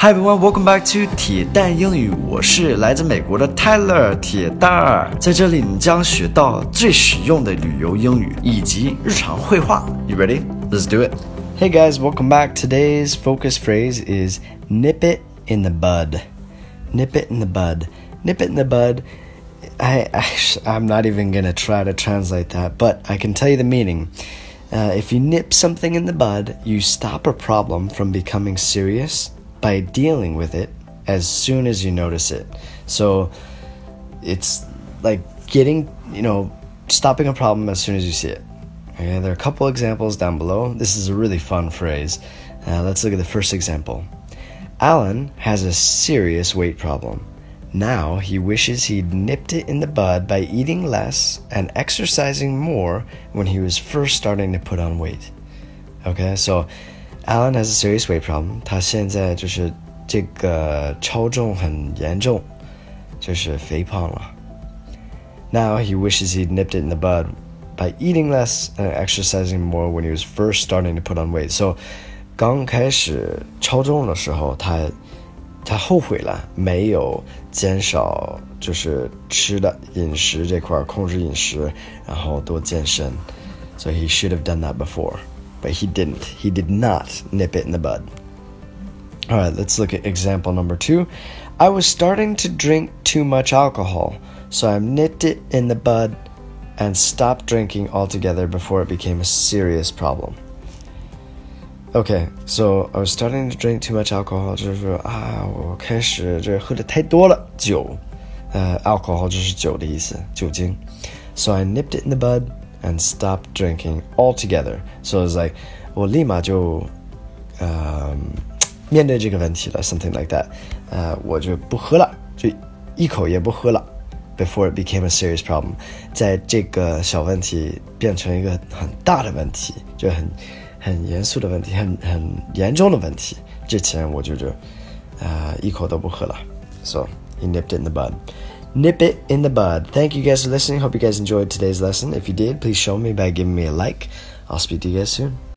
Hi everyone, welcome back to 铁蛋英语。我是来自美国的 Tyler 铁蛋儿，在这里你将学到最实用的旅游英语以及日常会话。You ready? Let's do it. Hey guys, welcome back. Today's focus phrase is "nip it in the bud." Nip it in the bud. Nip it in the bud. I, I I'm not even gonna try to translate that, but I can tell you the meaning. Uh, if you nip something in the bud, you stop a problem from becoming serious by dealing with it as soon as you notice it. So it's like getting, you know, stopping a problem as soon as you see it. Okay, there are a couple examples down below. This is a really fun phrase. Uh, let's look at the first example. Alan has a serious weight problem. Now he wishes he'd nipped it in the bud by eating less and exercising more when he was first starting to put on weight. Okay, so Alan has a serious weight problem. 他现在就是这个超重很严重，就是肥胖了。Now he wishes he'd nipped it in the bud by eating less and exercising more when he was first starting to put on weight. So 刚开始超重的时候，他他后悔了，没有减少就是吃的饮食这块，控制饮食，然后多健身。So he should have done that before but he didn't. He did not nip it in the bud. All right, let's look at example number two. I was starting to drink too much alcohol, so I nipped it in the bud and stopped drinking altogether before it became a serious problem. Okay, so I was starting to drink too much alcohol，就是说啊，我开始这喝的太多了，酒，呃，alcohol 就是酒的意思，酒精。So I nipped it in the bud and stop drinking altogether. So it's like 我立马就呃面对这个问题了，something like that。呃，我就不喝了，就一口也不喝了。Before it became a serious problem，在这个小问题变成一个很大的问题，就很很严肃的问题，很很严重的问题之前，我就就啊、呃、一口都不喝了。So he nipped it in the bud nip it in the bud. Thank you guys for listening. Hope you guys enjoyed today's lesson. If you did, please show me by giving me a like. I'll speak to you guys soon.